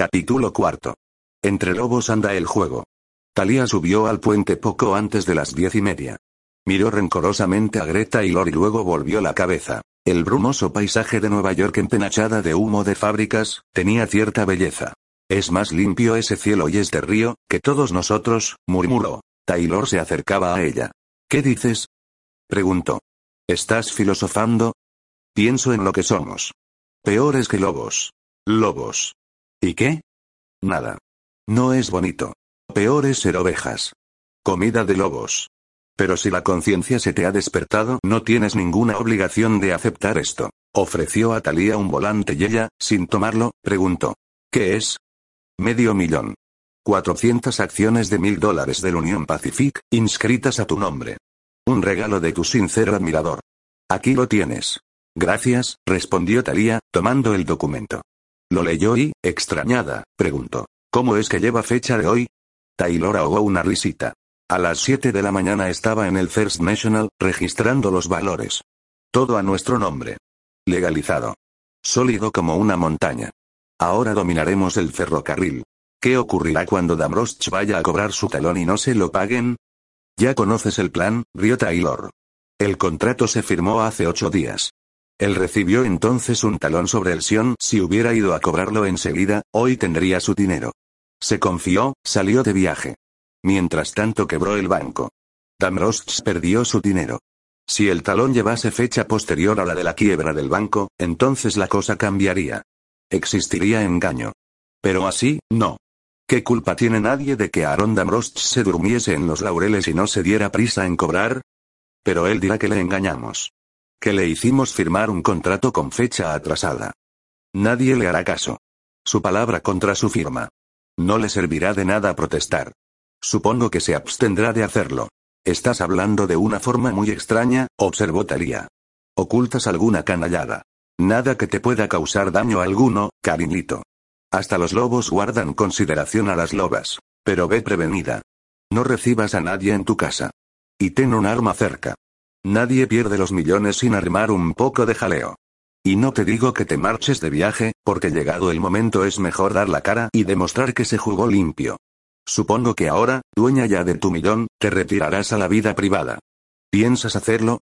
Capítulo cuarto. Entre lobos anda el juego. Talía subió al puente poco antes de las diez y media. Miró rencorosamente a Greta y Lori luego volvió la cabeza. El brumoso paisaje de Nueva York empenachada de humo de fábricas, tenía cierta belleza. Es más limpio ese cielo y este río, que todos nosotros, murmuró. Taylor se acercaba a ella. ¿Qué dices? preguntó. ¿Estás filosofando? Pienso en lo que somos. Peores que lobos. Lobos. ¿Y qué? Nada. No es bonito. Peor es ser ovejas. Comida de lobos. Pero si la conciencia se te ha despertado, no tienes ninguna obligación de aceptar esto. Ofreció a Talía un volante y ella, sin tomarlo, preguntó. ¿Qué es? Medio millón. 400 acciones de mil dólares del Union Pacific, inscritas a tu nombre. Un regalo de tu sincero admirador. Aquí lo tienes. Gracias, respondió Talía, tomando el documento. Lo leyó y, extrañada, preguntó. ¿Cómo es que lleva fecha de hoy? Taylor ahogó una risita. A las 7 de la mañana estaba en el First National, registrando los valores. Todo a nuestro nombre. Legalizado. Sólido como una montaña. Ahora dominaremos el ferrocarril. ¿Qué ocurrirá cuando Damrosch vaya a cobrar su talón y no se lo paguen? Ya conoces el plan, rió Taylor. El contrato se firmó hace ocho días. Él recibió entonces un talón sobre el Sion si hubiera ido a cobrarlo enseguida, hoy tendría su dinero. Se confió, salió de viaje. Mientras tanto quebró el banco. Damrosch perdió su dinero. Si el talón llevase fecha posterior a la de la quiebra del banco, entonces la cosa cambiaría. Existiría engaño. Pero así, no. ¿Qué culpa tiene nadie de que Aaron Damrosch se durmiese en los laureles y no se diera prisa en cobrar? Pero él dirá que le engañamos. Que le hicimos firmar un contrato con fecha atrasada. Nadie le hará caso. Su palabra contra su firma. No le servirá de nada protestar. Supongo que se abstendrá de hacerlo. Estás hablando de una forma muy extraña, observó Talía. Ocultas alguna canallada. Nada que te pueda causar daño alguno, cariñito. Hasta los lobos guardan consideración a las lobas. Pero ve prevenida. No recibas a nadie en tu casa. Y ten un arma cerca. Nadie pierde los millones sin armar un poco de jaleo. Y no te digo que te marches de viaje, porque llegado el momento es mejor dar la cara y demostrar que se jugó limpio. Supongo que ahora, dueña ya de tu millón, te retirarás a la vida privada. ¿Piensas hacerlo?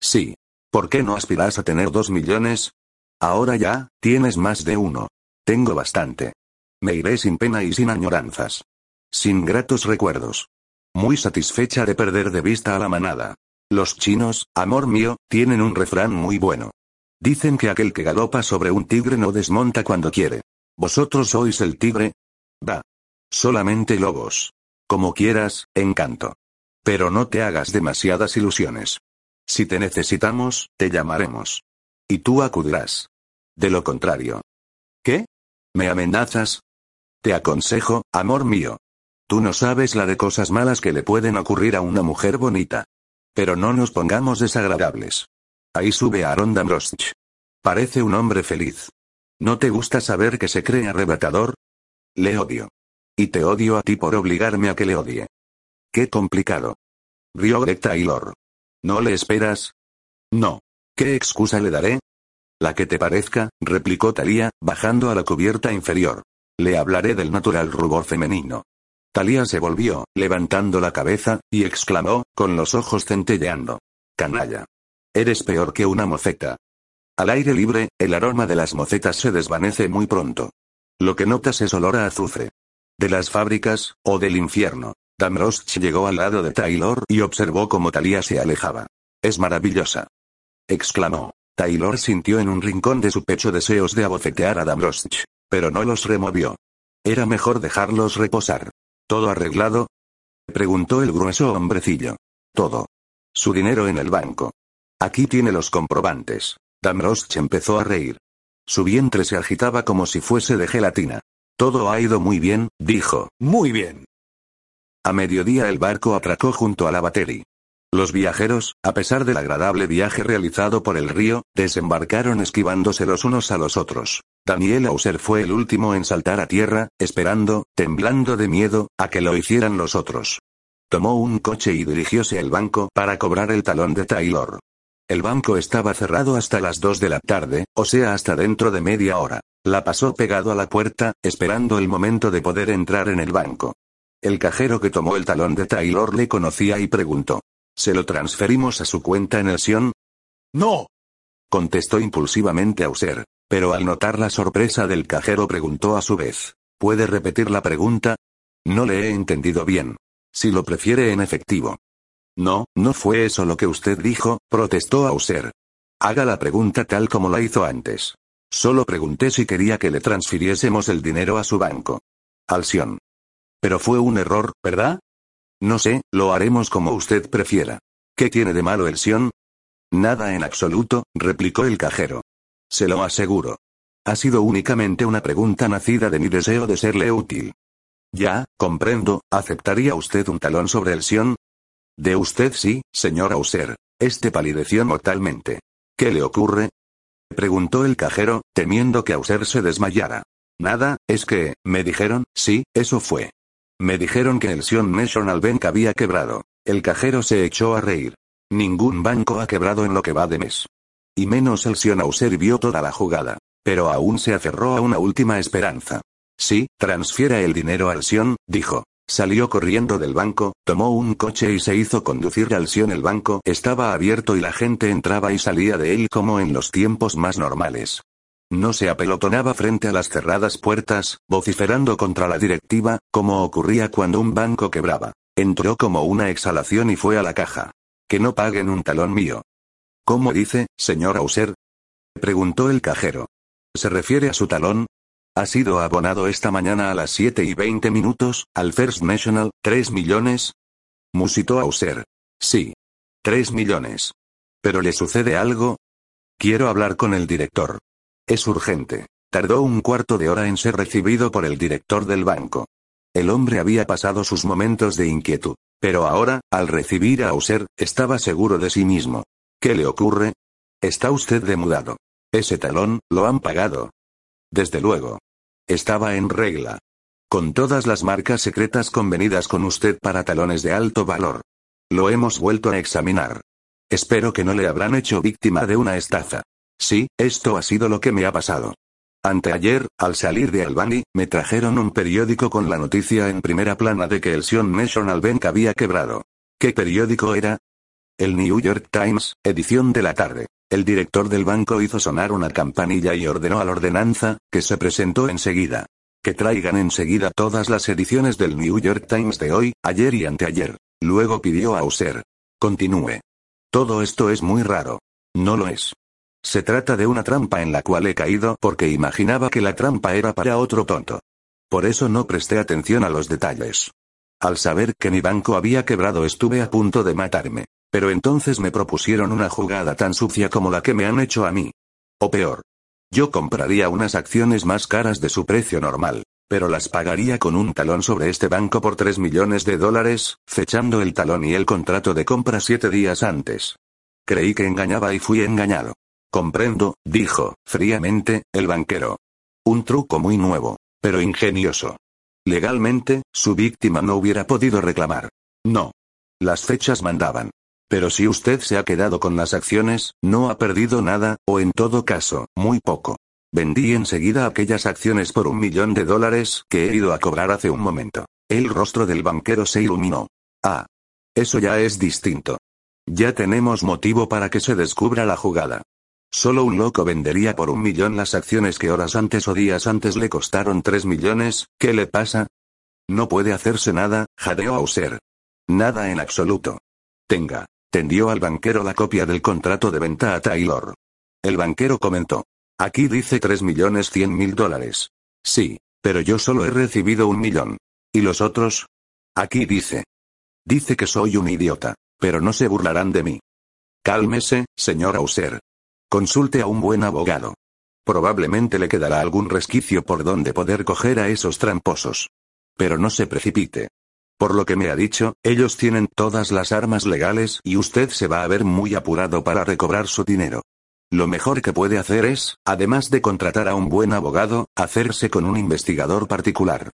Sí. ¿Por qué no aspiras a tener dos millones? Ahora ya, tienes más de uno. Tengo bastante. Me iré sin pena y sin añoranzas. Sin gratos recuerdos. Muy satisfecha de perder de vista a la manada. Los chinos, amor mío, tienen un refrán muy bueno. Dicen que aquel que galopa sobre un tigre no desmonta cuando quiere. ¿Vosotros sois el tigre? Va. Solamente lobos. Como quieras, encanto. Pero no te hagas demasiadas ilusiones. Si te necesitamos, te llamaremos. Y tú acudirás. De lo contrario. ¿Qué? ¿Me amenazas? Te aconsejo, amor mío. Tú no sabes la de cosas malas que le pueden ocurrir a una mujer bonita. Pero no nos pongamos desagradables. Ahí sube Aaron Damrosch. Parece un hombre feliz. ¿No te gusta saber que se cree arrebatador? Le odio. Y te odio a ti por obligarme a que le odie. Qué complicado. Rió Greg Taylor. ¿No le esperas? No. ¿Qué excusa le daré? La que te parezca, replicó Talía, bajando a la cubierta inferior. Le hablaré del natural rubor femenino. Talía se volvió, levantando la cabeza, y exclamó, con los ojos centelleando. Canalla. Eres peor que una moceta. Al aire libre, el aroma de las mocetas se desvanece muy pronto. Lo que notas es olor a azufre. ¿De las fábricas, o del infierno? Damrosch llegó al lado de Taylor y observó cómo Talía se alejaba. Es maravillosa. Exclamó. Taylor sintió en un rincón de su pecho deseos de abofetear a Damrosch, pero no los removió. Era mejor dejarlos reposar. ¿Todo arreglado? Preguntó el grueso hombrecillo. Todo. Su dinero en el banco. Aquí tiene los comprobantes. Damrosch empezó a reír. Su vientre se agitaba como si fuese de gelatina. Todo ha ido muy bien, dijo. Muy bien. A mediodía el barco atracó junto a la batería. Los viajeros, a pesar del agradable viaje realizado por el río, desembarcaron esquivándose los unos a los otros. Daniel Auser fue el último en saltar a tierra, esperando, temblando de miedo, a que lo hicieran los otros. Tomó un coche y dirigióse al banco para cobrar el talón de Taylor. El banco estaba cerrado hasta las dos de la tarde, o sea hasta dentro de media hora. La pasó pegado a la puerta, esperando el momento de poder entrar en el banco. El cajero que tomó el talón de Taylor le conocía y preguntó. ¿Se lo transferimos a su cuenta en el Sion? No. Contestó impulsivamente Auser, pero al notar la sorpresa del cajero preguntó a su vez. ¿Puede repetir la pregunta? No le he entendido bien. Si lo prefiere en efectivo. No, no fue eso lo que usted dijo, protestó Auser. Haga la pregunta tal como la hizo antes. Solo pregunté si quería que le transfiriésemos el dinero a su banco. Alción. Pero fue un error, ¿verdad? No sé, lo haremos como usted prefiera. ¿Qué tiene de malo el Sion? Nada en absoluto, replicó el cajero. Se lo aseguro. Ha sido únicamente una pregunta nacida de mi deseo de serle útil. Ya, comprendo, ¿aceptaría usted un talón sobre el Sion? De usted sí, señor Auser. Este palideció mortalmente. ¿Qué le ocurre? Preguntó el cajero, temiendo que Auser se desmayara. Nada, es que, me dijeron, sí, eso fue. Me dijeron que el Sion National Bank había quebrado. El cajero se echó a reír. Ningún banco ha quebrado en lo que va de mes. Y menos el Sion Auser vio toda la jugada. Pero aún se aferró a una última esperanza. Sí, transfiera el dinero al Sion, dijo. Salió corriendo del banco, tomó un coche y se hizo conducir al Sion. El banco estaba abierto y la gente entraba y salía de él como en los tiempos más normales. No se apelotonaba frente a las cerradas puertas, vociferando contra la directiva, como ocurría cuando un banco quebraba. Entró como una exhalación y fue a la caja. Que no paguen un talón mío. ¿Cómo dice, señor Auser? Preguntó el cajero. ¿Se refiere a su talón? Ha sido abonado esta mañana a las 7 y 20 minutos, al First National, 3 millones. Musitó Auser. Sí. 3 millones. ¿Pero le sucede algo? Quiero hablar con el director. Es urgente. Tardó un cuarto de hora en ser recibido por el director del banco. El hombre había pasado sus momentos de inquietud. Pero ahora, al recibir a Auser, estaba seguro de sí mismo. ¿Qué le ocurre? Está usted demudado. Ese talón, lo han pagado. Desde luego. Estaba en regla. Con todas las marcas secretas convenidas con usted para talones de alto valor. Lo hemos vuelto a examinar. Espero que no le habrán hecho víctima de una estafa. Sí, esto ha sido lo que me ha pasado. Anteayer, al salir de Albany, me trajeron un periódico con la noticia en primera plana de que el Sion National Bank había quebrado. ¿Qué periódico era? El New York Times, edición de la tarde. El director del banco hizo sonar una campanilla y ordenó a la ordenanza, que se presentó enseguida. Que traigan enseguida todas las ediciones del New York Times de hoy, ayer y anteayer. Luego pidió a User. Continúe. Todo esto es muy raro. No lo es. Se trata de una trampa en la cual he caído porque imaginaba que la trampa era para otro tonto. Por eso no presté atención a los detalles. Al saber que mi banco había quebrado estuve a punto de matarme. Pero entonces me propusieron una jugada tan sucia como la que me han hecho a mí. O peor. Yo compraría unas acciones más caras de su precio normal, pero las pagaría con un talón sobre este banco por 3 millones de dólares, fechando el talón y el contrato de compra siete días antes. Creí que engañaba y fui engañado. Comprendo, dijo, fríamente, el banquero. Un truco muy nuevo, pero ingenioso. Legalmente, su víctima no hubiera podido reclamar. No. Las fechas mandaban. Pero si usted se ha quedado con las acciones, no ha perdido nada, o en todo caso, muy poco. Vendí enseguida aquellas acciones por un millón de dólares que he ido a cobrar hace un momento. El rostro del banquero se iluminó. Ah. Eso ya es distinto. Ya tenemos motivo para que se descubra la jugada. Solo un loco vendería por un millón las acciones que horas antes o días antes le costaron tres millones, ¿qué le pasa? No puede hacerse nada, jadeó Auser. Nada en absoluto. Tenga. Tendió al banquero la copia del contrato de venta a Taylor. El banquero comentó. Aquí dice tres millones cien mil dólares. Sí, pero yo solo he recibido un millón. ¿Y los otros? Aquí dice. Dice que soy un idiota, pero no se burlarán de mí. Cálmese, señor Auser. Consulte a un buen abogado. Probablemente le quedará algún resquicio por donde poder coger a esos tramposos. Pero no se precipite. Por lo que me ha dicho, ellos tienen todas las armas legales y usted se va a ver muy apurado para recobrar su dinero. Lo mejor que puede hacer es, además de contratar a un buen abogado, hacerse con un investigador particular.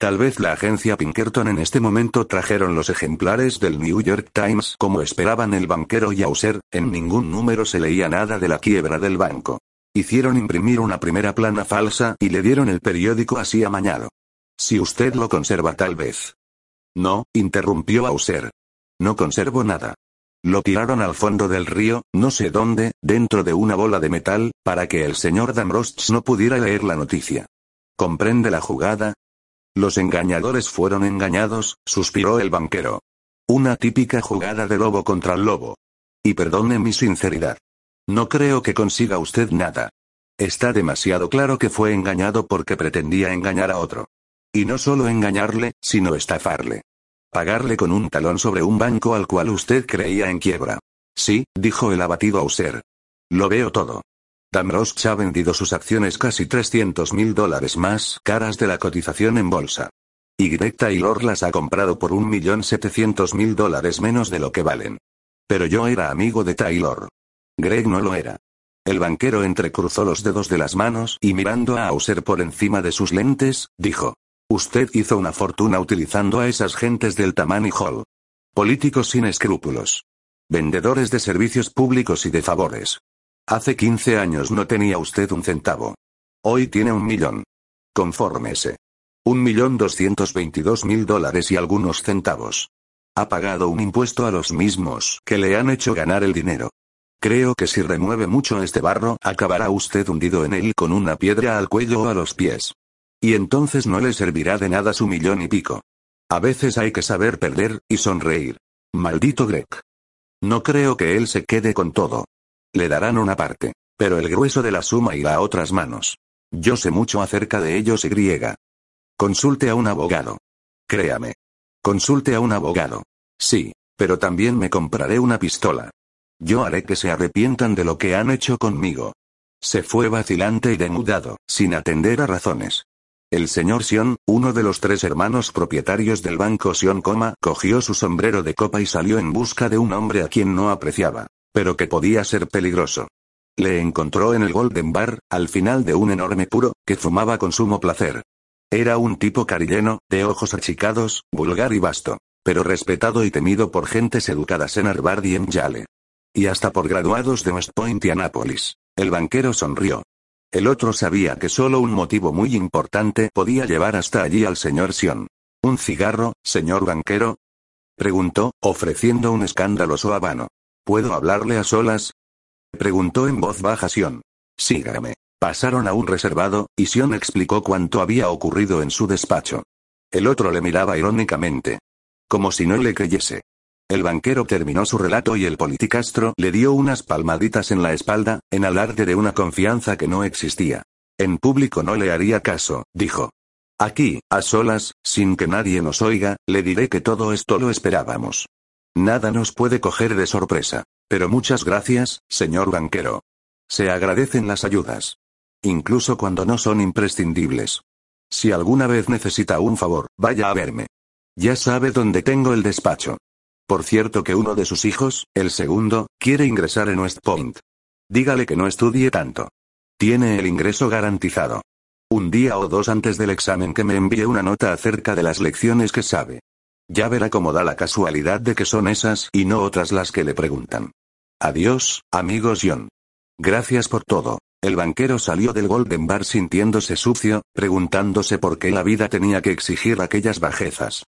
Tal vez la agencia Pinkerton en este momento trajeron los ejemplares del New York Times como esperaban el banquero y Auser, en ningún número se leía nada de la quiebra del banco. Hicieron imprimir una primera plana falsa y le dieron el periódico así amañado. Si usted lo conserva tal vez. No, interrumpió Auser. No conservo nada. Lo tiraron al fondo del río, no sé dónde, dentro de una bola de metal, para que el señor Damrosch no pudiera leer la noticia. ¿Comprende la jugada? Los engañadores fueron engañados, suspiró el banquero. Una típica jugada de lobo contra lobo. Y perdone mi sinceridad. No creo que consiga usted nada. Está demasiado claro que fue engañado porque pretendía engañar a otro. Y no solo engañarle, sino estafarle. Pagarle con un talón sobre un banco al cual usted creía en quiebra. Sí, dijo el abatido Auser. Lo veo todo. Damrosch ha vendido sus acciones casi 300 mil dólares más caras de la cotización en bolsa. Y Taylor las ha comprado por un millón setecientos mil dólares menos de lo que valen. Pero yo era amigo de Taylor. Greg no lo era. El banquero entrecruzó los dedos de las manos y mirando a Auser por encima de sus lentes, dijo. Usted hizo una fortuna utilizando a esas gentes del Tammany Hall. Políticos sin escrúpulos. Vendedores de servicios públicos y de favores. Hace 15 años no tenía usted un centavo. Hoy tiene un millón. Confórmese. Un millón doscientos veintidós mil dólares y algunos centavos. Ha pagado un impuesto a los mismos que le han hecho ganar el dinero. Creo que si remueve mucho este barro, acabará usted hundido en él con una piedra al cuello o a los pies. Y entonces no le servirá de nada su millón y pico. A veces hay que saber perder, y sonreír. Maldito Greg. No creo que él se quede con todo. Le darán una parte, pero el grueso de la suma irá a otras manos. Yo sé mucho acerca de ellos y griega. Consulte a un abogado. Créame. Consulte a un abogado. Sí, pero también me compraré una pistola. Yo haré que se arrepientan de lo que han hecho conmigo. Se fue vacilante y denudado, sin atender a razones. El señor Sion, uno de los tres hermanos propietarios del banco Sion cogió su sombrero de copa y salió en busca de un hombre a quien no apreciaba, pero que podía ser peligroso. Le encontró en el Golden Bar, al final de un enorme puro, que fumaba con sumo placer. Era un tipo carilleno, de ojos achicados, vulgar y vasto, pero respetado y temido por gentes educadas en Harvard y en Yale. Y hasta por graduados de West Point y Anápolis. El banquero sonrió. El otro sabía que solo un motivo muy importante podía llevar hasta allí al señor Sion. ¿Un cigarro, señor banquero? Preguntó, ofreciendo un escandaloso habano. ¿Puedo hablarle a solas? Preguntó en voz baja Sion. Sígame. Pasaron a un reservado, y Sion explicó cuánto había ocurrido en su despacho. El otro le miraba irónicamente. Como si no le creyese. El banquero terminó su relato y el politicastro le dio unas palmaditas en la espalda, en alarde de una confianza que no existía. En público no le haría caso, dijo. Aquí, a solas, sin que nadie nos oiga, le diré que todo esto lo esperábamos. Nada nos puede coger de sorpresa. Pero muchas gracias, señor banquero. Se agradecen las ayudas. Incluso cuando no son imprescindibles. Si alguna vez necesita un favor, vaya a verme. Ya sabe dónde tengo el despacho. Por cierto que uno de sus hijos, el segundo, quiere ingresar en West Point. Dígale que no estudie tanto. Tiene el ingreso garantizado. Un día o dos antes del examen que me envíe una nota acerca de las lecciones que sabe. Ya verá cómo da la casualidad de que son esas y no otras las que le preguntan. Adiós, amigos John. Gracias por todo. El banquero salió del Golden Bar sintiéndose sucio, preguntándose por qué la vida tenía que exigir aquellas bajezas.